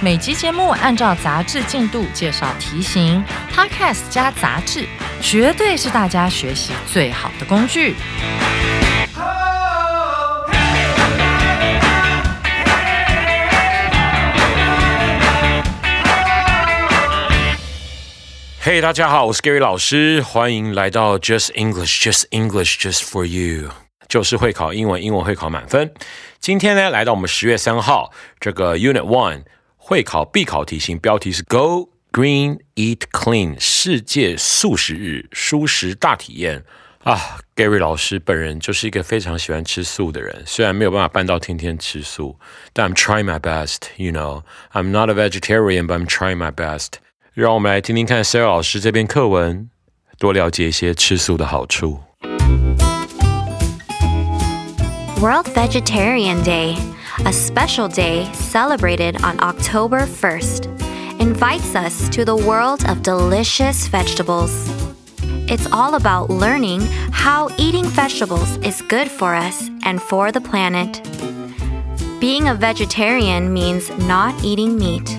每集节目按照杂志进度介绍题型，Podcast 加杂志，绝对是大家学习最好的工具。嘿，大家好，我是 Gary 老师，欢迎来到 Just English，Just English，Just for you，就是会考英文，英文会考满分。今天呢，来到我们十月三号这个 Unit One 会考必考题型，标题是 Go Green Eat Clean 世界素食日，素食大体验啊。Gary 老师本人就是一个非常喜欢吃素的人，虽然没有办法办到天天吃素，但 I'm trying my best，you know，I'm not a vegetarian，but I'm trying my best。让我们来听听看 Sarah 老师这篇课文，多了解一些吃素的好处。World Vegetarian Day, a special day celebrated on October 1st, invites us to the world of delicious vegetables. It's all about learning how eating vegetables is good for us and for the planet. Being a vegetarian means not eating meat.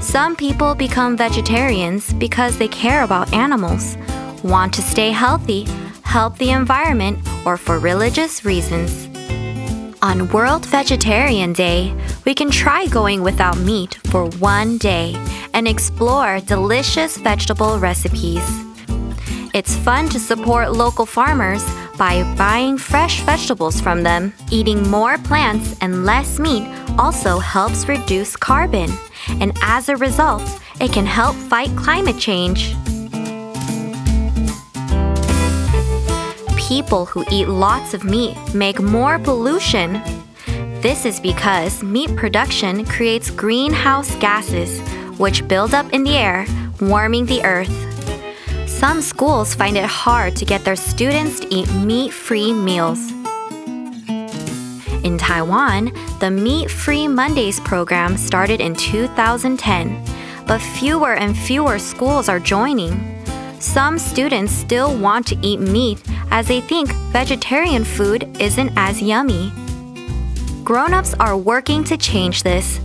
Some people become vegetarians because they care about animals, want to stay healthy, help the environment, or for religious reasons. On World Vegetarian Day, we can try going without meat for one day and explore delicious vegetable recipes. It's fun to support local farmers by buying fresh vegetables from them. Eating more plants and less meat also helps reduce carbon, and as a result, it can help fight climate change. People who eat lots of meat make more pollution. This is because meat production creates greenhouse gases, which build up in the air, warming the earth. Some schools find it hard to get their students to eat meat free meals. In Taiwan, the Meat Free Mondays program started in 2010, but fewer and fewer schools are joining. Some students still want to eat meat as they think vegetarian food isn't as yummy. Grown ups are working to change this.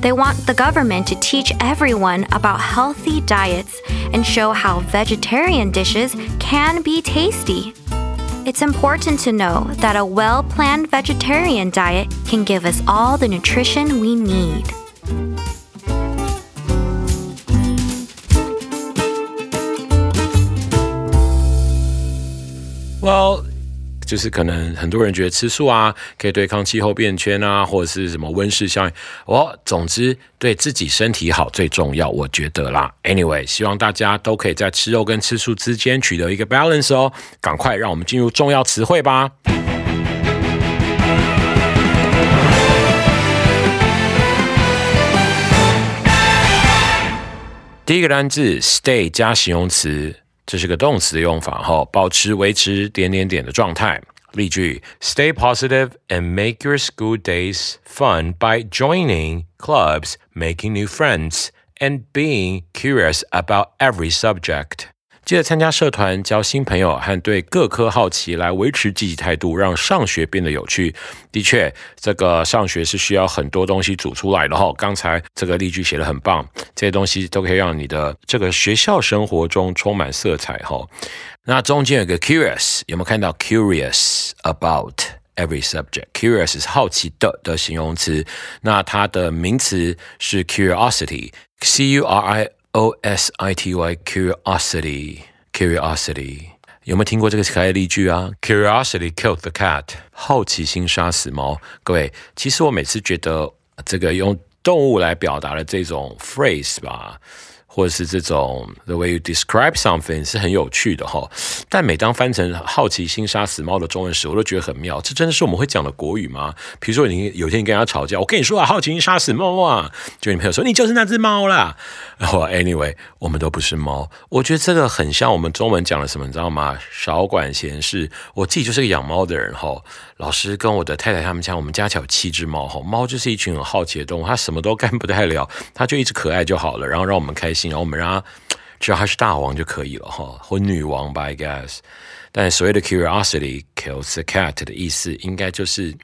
They want the government to teach everyone about healthy diets and show how vegetarian dishes can be tasty. It's important to know that a well planned vegetarian diet can give us all the nutrition we need. 就是可能很多人觉得吃素啊，可以对抗气候变迁啊，或者是什么温室效应。哦，总之对自己身体好最重要，我觉得啦。Anyway，希望大家都可以在吃肉跟吃素之间取得一个 balance 哦。赶快让我们进入重要词汇吧。第一个单字 stay 加形容词。这是个动词的用法哈，保持、维持点点点的状态。例句：Stay positive and make your school days fun by joining clubs, making new friends, and being curious about every subject. 记得参加社团，交新朋友，和对各科好奇，来维持积极态度，让上学变得有趣。的确，这个上学是需要很多东西煮出来的哈。刚才这个例句写的很棒，这些东西都可以让你的这个学校生活中充满色彩哈。那中间有个 curious，有没有看到 curious about every subject？curious 是好奇的的形容词，那它的名词是 curiosity，c u r i。O S I T Y curiosity curiosity 有没有听过这个可爱例句啊？Curiosity killed the cat，好奇心杀死猫。各位，其实我每次觉得这个用动物来表达的这种 phrase 吧，或者是这种 the way you describe something 是很有趣的哈。但每当翻成好奇心杀死猫的中文时，我都觉得很妙。这真的是我们会讲的国语吗？比如说你有天你跟人家吵架，我跟你说啊，好奇心杀死猫啊，就你朋友说你就是那只猫啦。然后 anyway，我们都不是猫。我觉得这个很像我们中文讲的什么，你知道吗？少管闲事。我自己就是个养猫的人哈。老师跟我的太太他们家，我们家有七只猫哈。猫就是一群很好奇的动物，它什么都干不太了，它就一直可爱就好了，然后让我们开心，然后我们让它只要它是大王就可以了哈，或女王吧，I guess。但所谓的 curiosity kills the cat 的意思，应该就是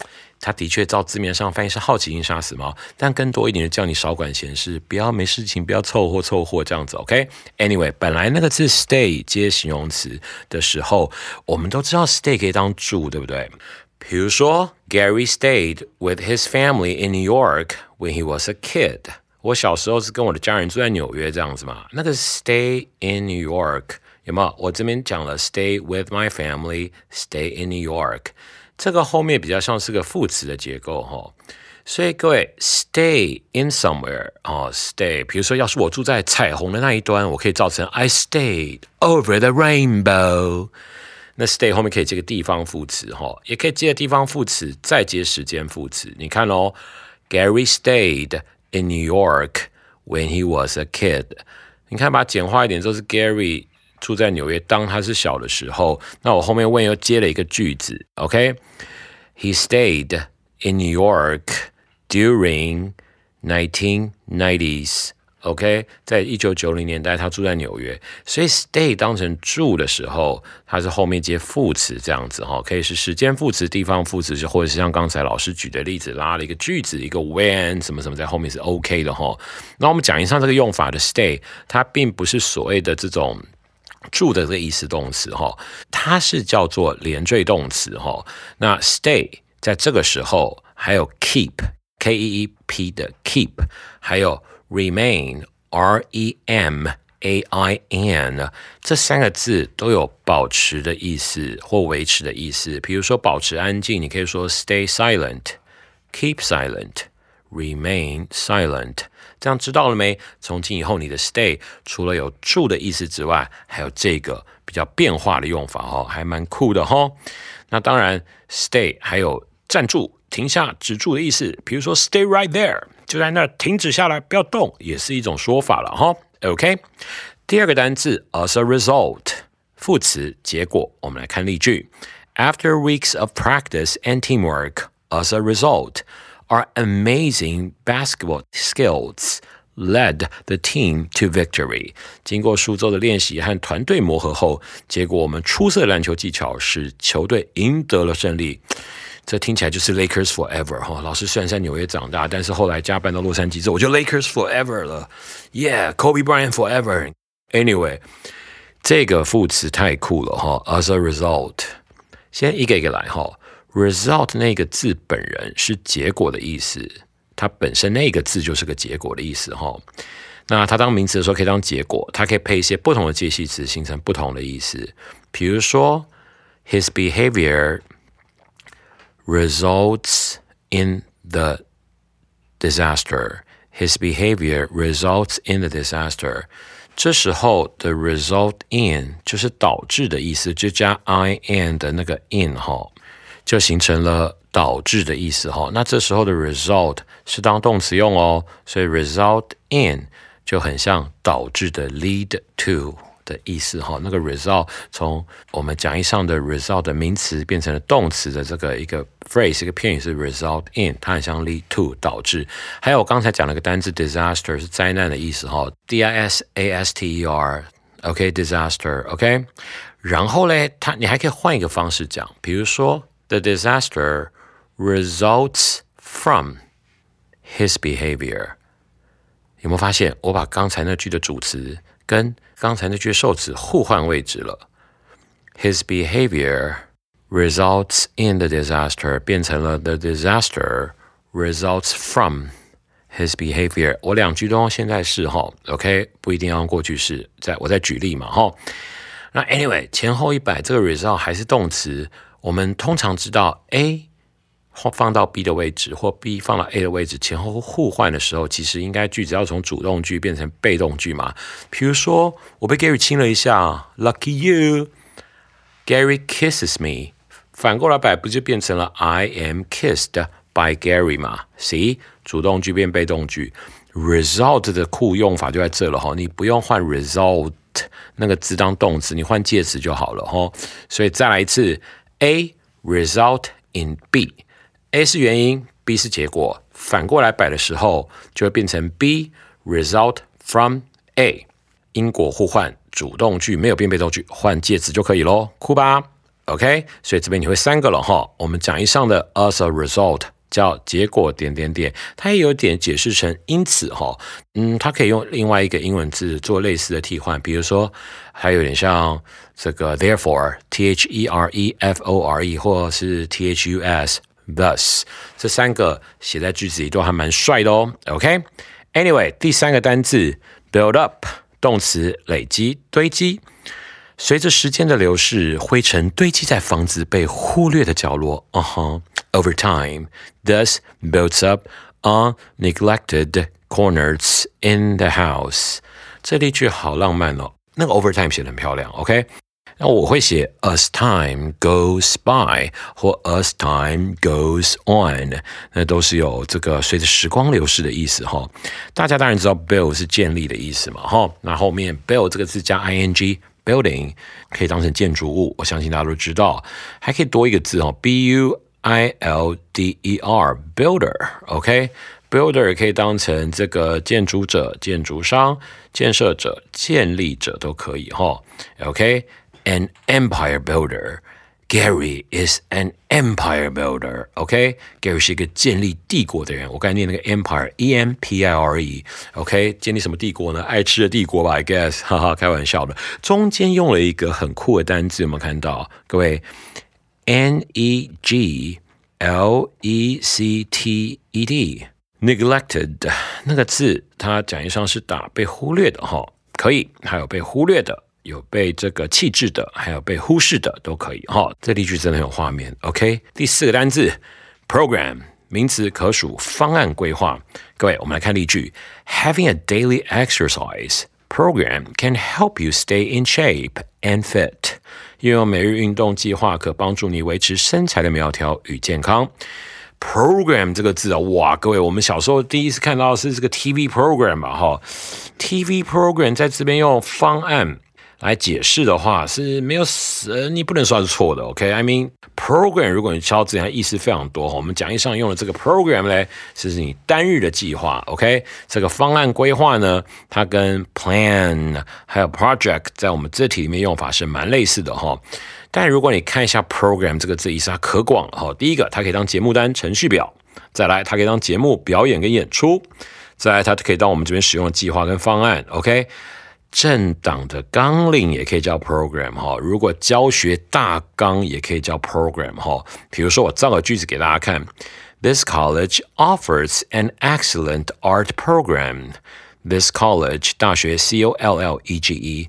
它的确照字面上翻译是好奇心杀死猫，但更多一点就叫你少管闲事，不要没事情，不要凑合凑合这样子。OK，Anyway，本来那个字 stay 接形容词的时候，我们都知道 stay 可以当住，对不对？比如说，Gary stayed with his family in New York when he was a kid。我小时候是跟我的家人住在纽约这样子嘛。那个 stay in New York 有没有？我这边讲了 stay with my family，stay in New York，这个后面比较像是个副词的结构哈。所以各位 stay in somewhere 哦，stay。比如说，要是我住在彩虹的那一端，我可以造成 I stayed over the rainbow。那 stay 后面可以接个地方副词哈，也可以接地方副词，再接时间副词。你看哦，Gary stayed in New York when he was a kid。你看，把它简化一点，就是 Gary 住在纽约，当他是小的时候。那我后面 when 又接了一个句子，OK？He stayed in New York during 1990s。 OK，在一九九零年代，他住在纽约，所以 stay 当成住的时候，它是后面接副词这样子哈，可以是时间副词、地方副词，或者是像刚才老师举的例子，拉了一个句子，一个 when 什么什么在后面是 OK 的哈。那我们讲一下这个用法的 stay，它并不是所谓的这种住的这个意思动词哈，它是叫做连缀动词哈。那 stay 在这个时候还有 keep，K E E P 的 keep，还有。Remain, R E M A I N，这三个字都有保持的意思或维持的意思。比如说保持安静，你可以说 Stay silent, Keep silent, Remain silent。这样知道了没？从今以后，你的 Stay 除了有住的意思之外，还有这个比较变化的用法哦，还蛮酷的哈。那当然，Stay 还有站住、停下、止住的意思。比如说 Stay right there。就在那儿停止下来，不要动，也是一种说法了哈。OK，第二个单词 as a result，副词结果。我们来看例句：After weeks of practice and teamwork, as a result, our amazing basketball skills led the team to victory。经过数周的练习和团队磨合后，结果我们出色的篮球技巧使球队赢得了胜利。 这听起来就是 Lakers forever 哈。老师虽然在纽约长大，但是后来加班到洛杉矶之后，我就 Lakers forever 了。Yeah，Kobe Bryant forever。Anyway，这个副词太酷了哈。As a result，先一个一个来哈。Result 那个字本人是结果的意思，它本身那个字就是个结果的意思哈。那它当名词的时候可以当结果，它可以配一些不同的介系词形成不同的意思。比如说，His behavior。results in the disaster. His behavior results in the disaster. 这时候的 result in 就是导致的意思，就加 i n 的那个 in 哈，就形成了导致的意思哈。那这时候的 result 是当动词用哦，所以 result in 就很像导致的 lead to。 的意思哈，那个 result 从我们讲义上的 result 的名词变成了动词的这个一个 phrase 一个片语是 result in，它很像 lead to 导致。还有我刚才讲了个单词 disaster 是灾难的意思哈，d i s a s t e r，OK disaster，OK。然后嘞，它你还可以换一个方式讲，比如说 the disaster results from his behavior。有没有发现我把刚才那句的主词跟刚才那句受词互换位置了，His behavior results in the disaster 变成了 the disaster results from his behavior。我两句都用现在式哈，OK，不一定要用过去式。在我在举例嘛哈。那 anyway 前后一百这个 result 还是动词，我们通常知道 A 放到 B 的位置，或 B 放到 A 的位置，前后互换的时候，其实应该句子要从主动句变成被动句嘛。比如说，我被 Gary 亲了一下，Lucky you，Gary kisses me。反过来摆，不就变成了 I am kissed by Gary 嘛？See，主动句变被动句。result 的酷用法就在这了哈，你不用换 result 那个字当动词，你换介词就好了哈。所以再来一次，A result in B A 是原因，B 是结果，反过来摆的时候就会变成 B result from A，因果互换，主动句没有变被动句，换介词就可以咯，酷吧？OK，所以这边你会三个了哈。我们讲义上的 as a result。叫结果点点点，它也有点解释成因此哈，嗯，它可以用另外一个英文字做类似的替换，比如说还有点像这个 therefore，t h e r e f o r e，或是 t h u s thus，这三个写在句子里都还蛮帅的哦。OK，Anyway，第三个单字 build up，动词累积堆积。随着时间的流逝，灰尘堆积在房子被忽略的角落。啊哈，Over time, this builds up on neglected corners in the house。这例句好浪漫哦。那个 over time 写的很漂亮。OK，那我会写 as time goes by 或 as time goes on，那都是有这个随着时光流逝的意思哈。大家当然知道 build 是建立的意思嘛哈。那后面 build 这个字加 ing。building 可以当成建筑物，我相信大家都知道，还可以多一个字哦，b u i l d e r builder，OK，builder 可以当成这个建筑者、建筑商、建设者、建立者都可以哈 OK ，OK，an empire builder。Gary is an empire builder. OK, Gary 是一个建立帝国的人。我刚才念那个 empire, E M P I R E. OK，建立什么帝国呢？爱吃的帝国吧，I guess。哈哈，开玩笑的。中间用了一个很酷的单字，有没有看到？各位，N E G L E C T E D, neglected 那个字，它讲义上是打被忽略的哈，可以，还有被忽略的。 有被这个弃置的，还有被忽视的，都可以哈。这例句真的很有画面。OK，第四个单字，program，名词，可数方案规划。各位，我们来看例句：Having a daily exercise program can help you stay in shape and fit。拥有每日运动计划，可帮助你维持身材的苗条与健康。program 这个字啊，哇，各位，我们小时候第一次看到是这个 TV program 吧？哈，TV program 在这边用方案。来解释的话是没有死，你不能说它是错的。OK，I mean program，如果你敲字，它意思非常多。我们讲义上用的这个 program 呢，是你单日的计划。OK，这个方案规划呢，它跟 plan 还有 project 在我们字体里面用法是蛮类似的哈。但如果你看一下 program 这个字，意思它可广了哈。第一个，它可以当节目单、程序表；再来，它可以当节目表演跟演出；再来，它可以当我们这边使用的计划跟方案。OK。政党的纲领也可以叫 program 哈，如果教学大纲也可以叫 program 哈。比如说，我造个句子给大家看：This college offers an excellent art program. This college 大学 C O L L E G E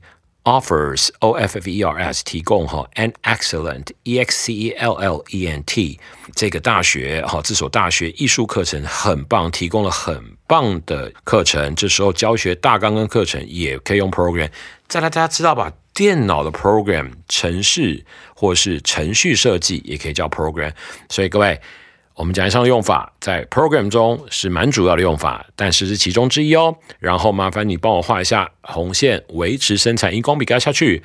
offers O F F E R S 提供哈 an excellent E X C E L L E N T 这个大学哈这所大学艺术课程很棒，提供了很棒的课程。这时候教学大纲跟课程也可以用 program。再来大家知道吧？电脑的 program 程式或是程序设计也可以叫 program。所以各位。我们讲一下用法，在 program 中是蛮主要的用法，但是是其中之一哦。然后麻烦你帮我画一下红线，维持身材，荧光笔盖下去，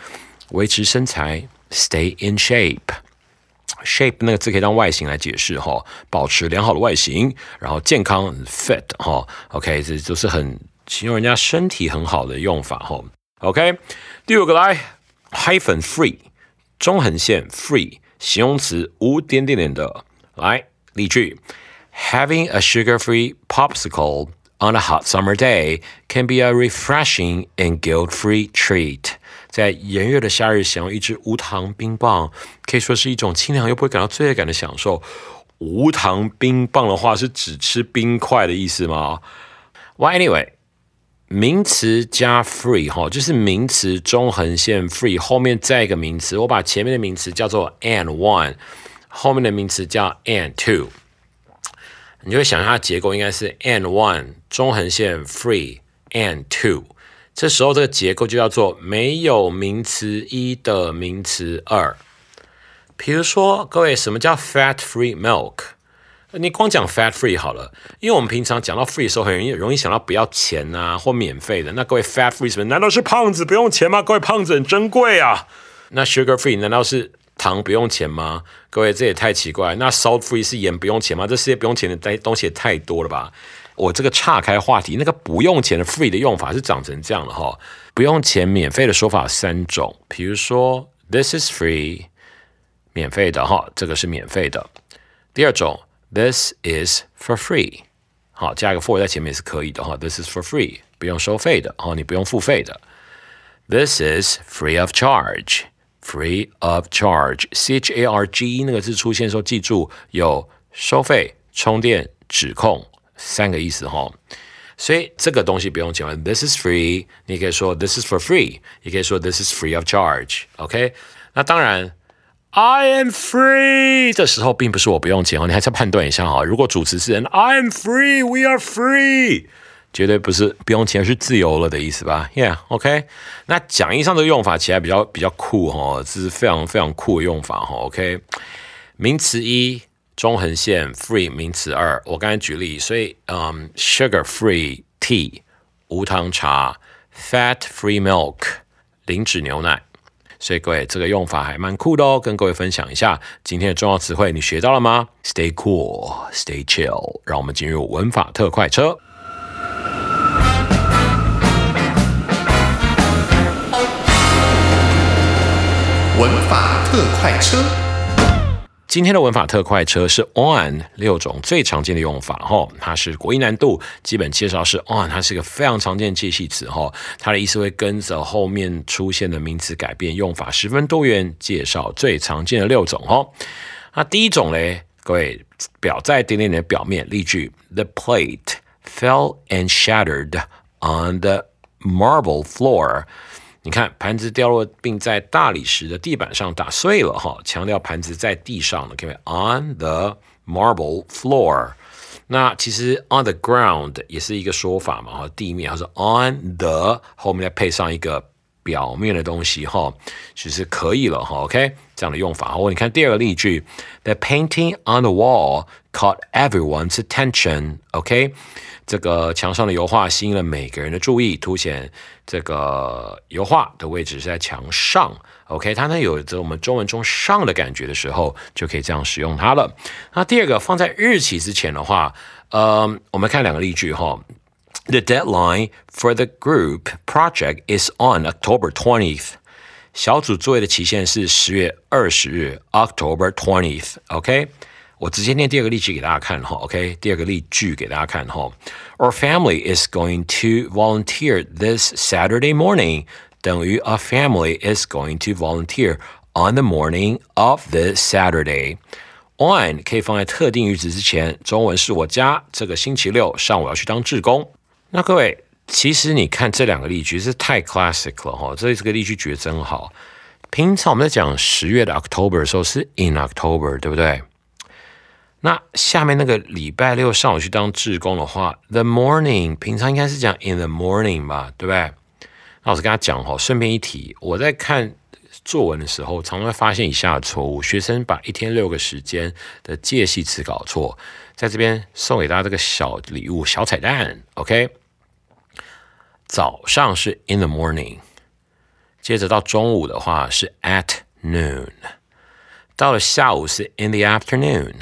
维持身材，stay in shape。shape 那个字可以当外形来解释哈，保持良好的外形，然后健康 fit 哈。OK，这都是很形容人家身体很好的用法哈。OK，第五个来，hyphen free，中横线 free，形容词无点点点的来。例句：Having a sugar-free popsicle on a hot summer day can be a refreshing and guilt-free treat。在炎热的夏日，享用一支无糖冰棒，可以说是一种清凉又不会感到罪恶感的享受。无糖冰棒的话，是只吃冰块的意思吗？Well, anyway，名词加 free 哈，就是名词中横线 free 后面再一个名词，我把前面的名词叫做 and one。 后面的名词叫 and two。你就会想象它结构应该是 and one 中横线 free and two，这时候这个结构就叫做没有名词一的名词二。比如说，各位，什么叫 fat free milk？你光讲 fat free 好了，因为我们平常讲到 free 的时候，很容易容易想到不要钱啊或免费的。那各位 fat free 什么？难道是胖子不用钱吗？各位胖子很珍贵啊。那 sugar free 难道是糖不用钱吗？各位这也太奇怪。那 salt free 是盐不用钱吗？这世界不用钱的东东西也太多了吧？我这个岔开话题，那个不用钱的 free 的用法是长成这样的哈。不用钱免费的说法有三种，比如说 this is free。免费的哈，这个是免费的。第二种，this is for free，好，加一个 for 在前面是可以的哈。This is for free，不用收费的，哦，你不用付费的。This is free of charge” Free of charge，C H A R G E 那个字出现的时候，记住有收费、充电、指控三个意思哈。所以这个东西不用钱，This is free，你可以说 This is for free，也可以说 This is free of charge，OK？那当然。I am free，这时候并不是我不用钱哦，你还是要判断一下哈。如果主持人 I am free，we are free，绝对不是不用钱，是自由了的意思吧？Yeah，OK。那讲义上的用法起来比较比较酷哈，这是非常非常酷的用法哈。OK，名词一中横线 free，名词二我刚才举例，所以嗯，sugar free tea 无糖茶，fat free milk 零脂牛奶。所以各位，这个用法还蛮酷的哦，跟各位分享一下今天的重要词汇，你学到了吗？Stay cool, stay chill。让我们进入文法特快车。文法特快车。今天的文法特快车是 on 六种最常见的用法哈，它是国音难度，基本介绍是 on，它是一个非常常见的介系词哈，它的意思会跟着后面出现的名词改变，用法十分多元，介绍最常见的六种哈。那第一种嘞，各位表在点点点的表面例句：The plate fell and shattered on the marble floor。你看，盘子掉落并在大理石的地板上打碎了哈，强调盘子在地上的，可以 on the marble floor。那其实 on the ground 也是一个说法嘛哈，地面，还是 on the 后面再配上一个表面的东西哈，其实可以了哈。OK，这样的用法。或你看第二个例句，The painting on the wall caught everyone's attention。OK。 这个墙上的油画吸引了每个人的注意，凸显这个油画的位置是在墙上。OK，它呢有着我们中文中“上”的感觉的时候，就可以这样使用它了。那第二个放在日期之前的话，呃，我们看两个例句哈。The deadline for the group project is on October twentieth。小组作业的期限是十月二十日，October twentieth。OK。我直接念第二个例句给大家看哈，OK，第二个例句给大家看哈。Our family is going to volunteer this Saturday morning，等于 a family is going to volunteer on the morning of this Saturday。On 可以放在特定语子之前，中文是我家这个星期六上午要去当志工。那各位，其实你看这两个例句是太 classic 了哈，这这个例句举得真好。平常我们在讲十月的 October 的时候是 in October，对不对？ 那下面那个礼拜六上午去当志工的话，the morning 平常应该是讲 in the morning 吧，对不对？那老师跟他讲哈，顺便一提，我在看作文的时候，常常会发现以下错误：学生把一天六个时间的介系词搞错。在这边送给大家这个小礼物、小彩蛋，OK？早上是 in the morning，接着到中午的话是 at noon，到了下午是 in the afternoon。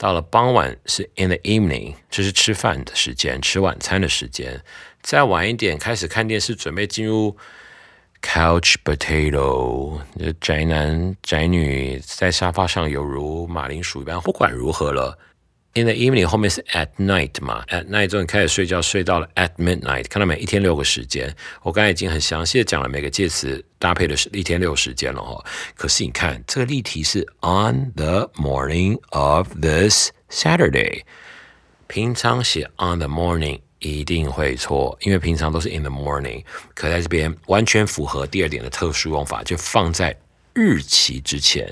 到了傍晚是 in the evening，这是吃饭的时间，吃晚餐的时间。再晚一点开始看电视，准备进入 couch potato，宅男宅女在沙发上犹如马铃薯一般。不管如何了。In the evening 后面是 at night 嘛，at night 之后你开始睡觉，睡到了 at midnight，看到没？一天六个时间，我刚才已经很详细的讲了每个介词搭配的是一天六时间了哈。可是你看这个例题是 on the morning of this Saturday，平常写 on the morning 一定会错，因为平常都是 in the morning，可在这边完全符合第二点的特殊用法，就放在日期之前，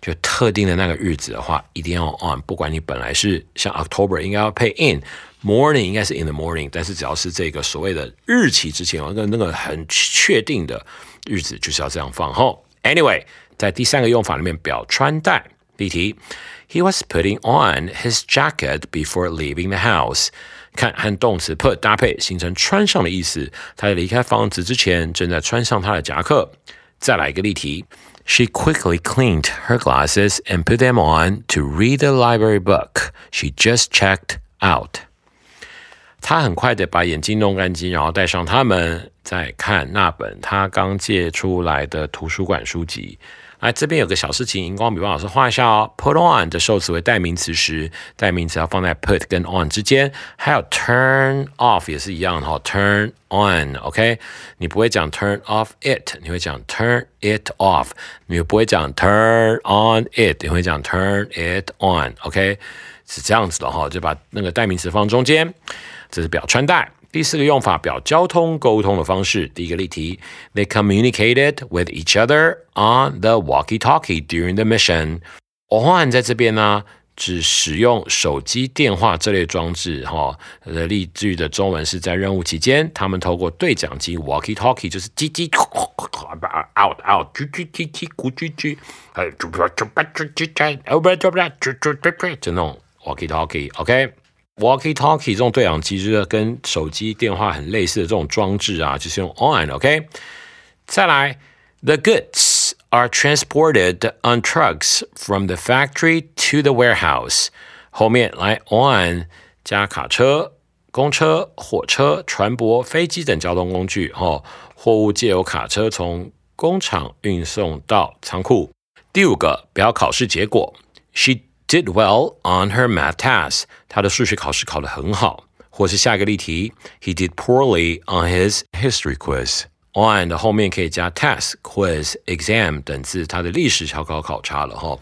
就特定的那个日子的话，一定要 on。不管你本来是像 October 应该要配 in，morning 应该是 in the morning，但是只要是这个所谓的日期之前，那个那个很确定的日子就是要这样放。吼，Anyway，在第三个用法里面表穿戴，例题，He was putting on his jacket before leaving the house。看和动词 put 搭配，形成穿上的意思。他在离开房子之前，正在穿上他的夹克。再来一个例题。She quickly cleaned her glasses and put them on to read the library book she just checked out. 她很快的把眼镜弄干净，然后戴上它们，再看那本她刚借出来的图书馆书籍。 来，这边有个小事情，荧光笔帮老师画一下哦。Put on 的受词为代名词时，代名词要放在 put 跟 on 之间。还有 turn off 也是一样的哈，turn on，OK？你不会讲 turn off it，你会讲 turn it off。你不会讲 turn on it，你会讲 turn it on，OK？是这样子的哈，就把那个代名词放中间，这是表穿戴。第四个用法表交通沟通的方式。第一个例题，They communicated with each other on the walkie-talkie during the mission。on 在这边呢，只使用手机电话这类装置。哈，的例句的中文是在任务期间，他们透过对讲机 walkie-talkie，就是叽叽，out out，叽叽叽叽，咕叽叽，哎，就不就不就就就不就不就就就就那种 walkie-talkie，OK。Walkie-talkie 这种对讲机就是跟手机电话很类似的这种装置啊，就是用 on，OK？再来，The goods are transported on trucks from the factory to the warehouse。后面来 on 加卡车、公车、火车、船舶、飞机等交通工具，哦，货物借由卡车从工厂运送到仓库。第五个，表考试结果，She。did well on her math test，他的数学考试考得很好。或是下一个例题，He did poorly on his history quiz。on 的后面可以加 test、quiz、exam 等字，它的历史小考考察了哈。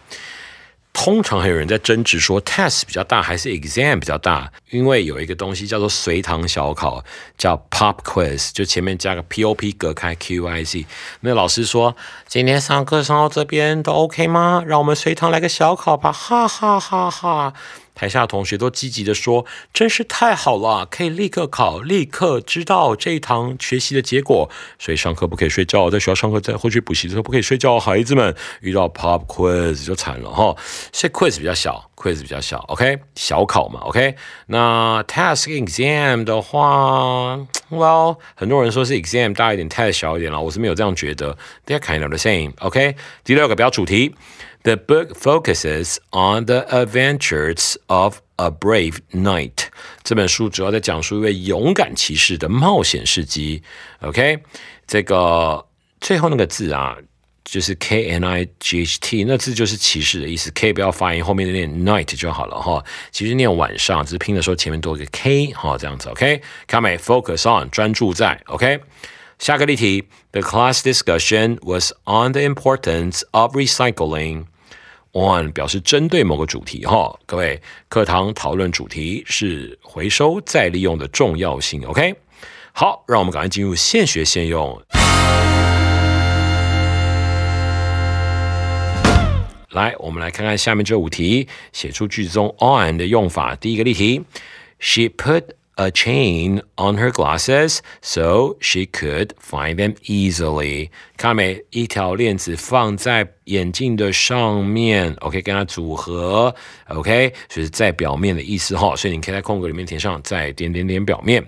通常还有人在争执说，test 比较大还是 exam 比较大？因为有一个东西叫做随堂小考，叫 pop quiz，就前面加个 pop 隔开 q i z。那老师说，今天上课上到这边都 OK 吗？让我们随堂来个小考吧，哈哈哈哈。台下同学都积极的说：“真是太好了，可以立刻考，立刻知道这一堂学习的结果。所以上课不可以睡觉，在学校上课，在回去补习的时候不可以睡觉。孩子们遇到 pop quiz 就惨了哈。所以 quiz 比较小，quiz 比较小，OK，小考嘛，OK。那 task exam 的话，Well，很多人说是 exam 大一点，test 小一点了，我是没有这样觉得。They are kind of the same，OK。第六个表主题。The book focuses on the adventures of a brave knight。这本书主要在讲述一位勇敢骑士的冒险事迹。OK，这个最后那个字啊，就是 K N I G H T，那字就是骑士的意思。K 不要发音，后面念 night 就好了哈。其实念晚上，只是拼的时候前面多一个 K 哈，这样子。OK，Come focus on 专注在 OK。 下个例题，The class discussion was on the importance of recycling。On 表示针对某个主题哈，各位课堂讨论主题是回收再利用的重要性。OK，好，让我们赶快进入现学现用。来，我们来看看下面这五题，写出句子中 on 的用法。第一个例题，She put。a chain on her glasses so she could find them easily。看没，一条链子放在眼镜的上面，OK，跟它组合，OK，所以是在表面的意思哈。所以你可以在空格里面填上在点点点表面。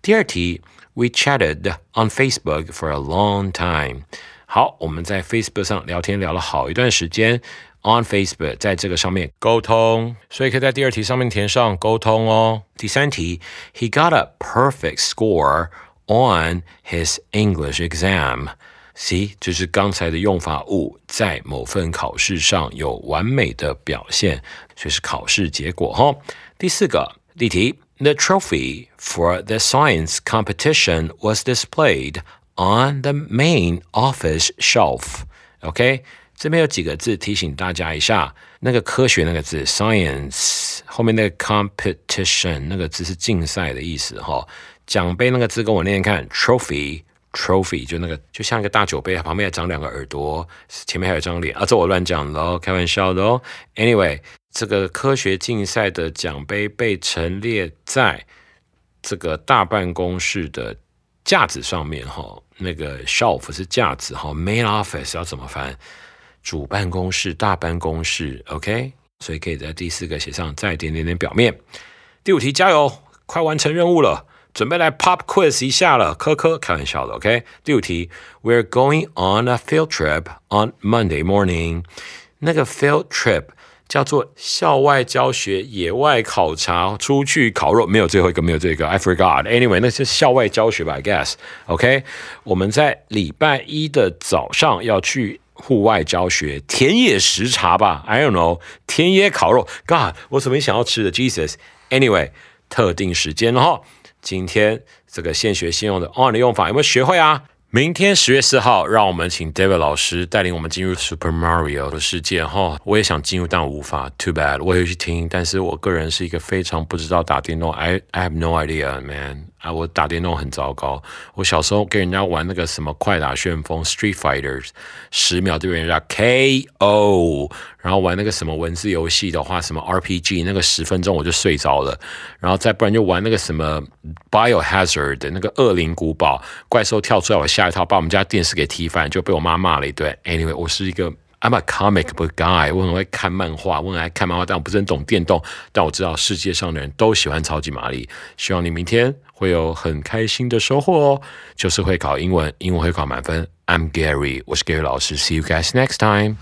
第二题，We chatted on Facebook for a long time。好，我们在 Facebook 上聊天聊了好一段时间。 on Facebook，在这个上面沟通，所以可以在第二题上面填上沟通哦。第三题，He got a perfect score on his English exam。C 就是刚才的用法五，在某份考试上有完美的表现，所以是考试结果哈。第四个例题，The trophy for the science competition was displayed on the main office shelf。OK。 这边有几个字提醒大家一下，那个科学那个字 science 后面那个 competition 那个字是竞赛的意思哈。奖杯那个字跟我念念看，trophy trophy，就那个就像一个大酒杯，旁边还长两个耳朵，前面还有张脸啊，这我乱讲的哦，开玩笑的哦。Anyway，这个科学竞赛的奖杯被陈列在这个大办公室的架子上面哈，那个 shelf 是架子哈，main office 要怎么翻？主办公室、大办公室，OK，所以可以在第四个写上再点点点表面。第五题，加油，快完成任务了。准备来 pop quiz 一下了，科科开玩笑的，OK。第五题，We're going on a field trip on Monday morning。那个 field trip 叫做校外教学、野外考察、出去烤肉，没有最后一个，没有这个，I forgot。Anyway，那是校外教学吧，I guess。OK，我们在礼拜一的早上要去户外教学，田野食茶吧，I don't know，田野烤肉，God，我怎么想要吃的？Jesus，Anyway，特定时间哈。今天这个现学现用的 on 的用法有没有学会啊？明天十月四号，让我们请 David 老师带领我们进入 Super Mario 的世界哈。我也想进入，但无法。Too bad，我也去听，但是我个人是一个非常不知道打电动。I I have no idea, man。啊，我打电动很糟糕。我小时候跟人家玩那个什么快打旋风 Street Fighters，十秒就被人家 KO。然后玩那个什么文字游戏的话，什么 RPG，那个十分钟我就睡着了。然后再不然就玩那个什么 Biohazard 那个恶灵古堡，怪兽跳出来我吓一跳，把我们家电视给踢翻，就被我妈骂了一顿。Anyway，我是一个。I'm a comic book guy，我很会看漫画，我很爱看漫画，但我不是很懂电动。但我知道世界上的人都喜欢超级玛丽。希望你明天会有很开心的收获哦，就是会考英文，英文会考满分。I'm Gary，我是 Gary 老师，See you guys next time。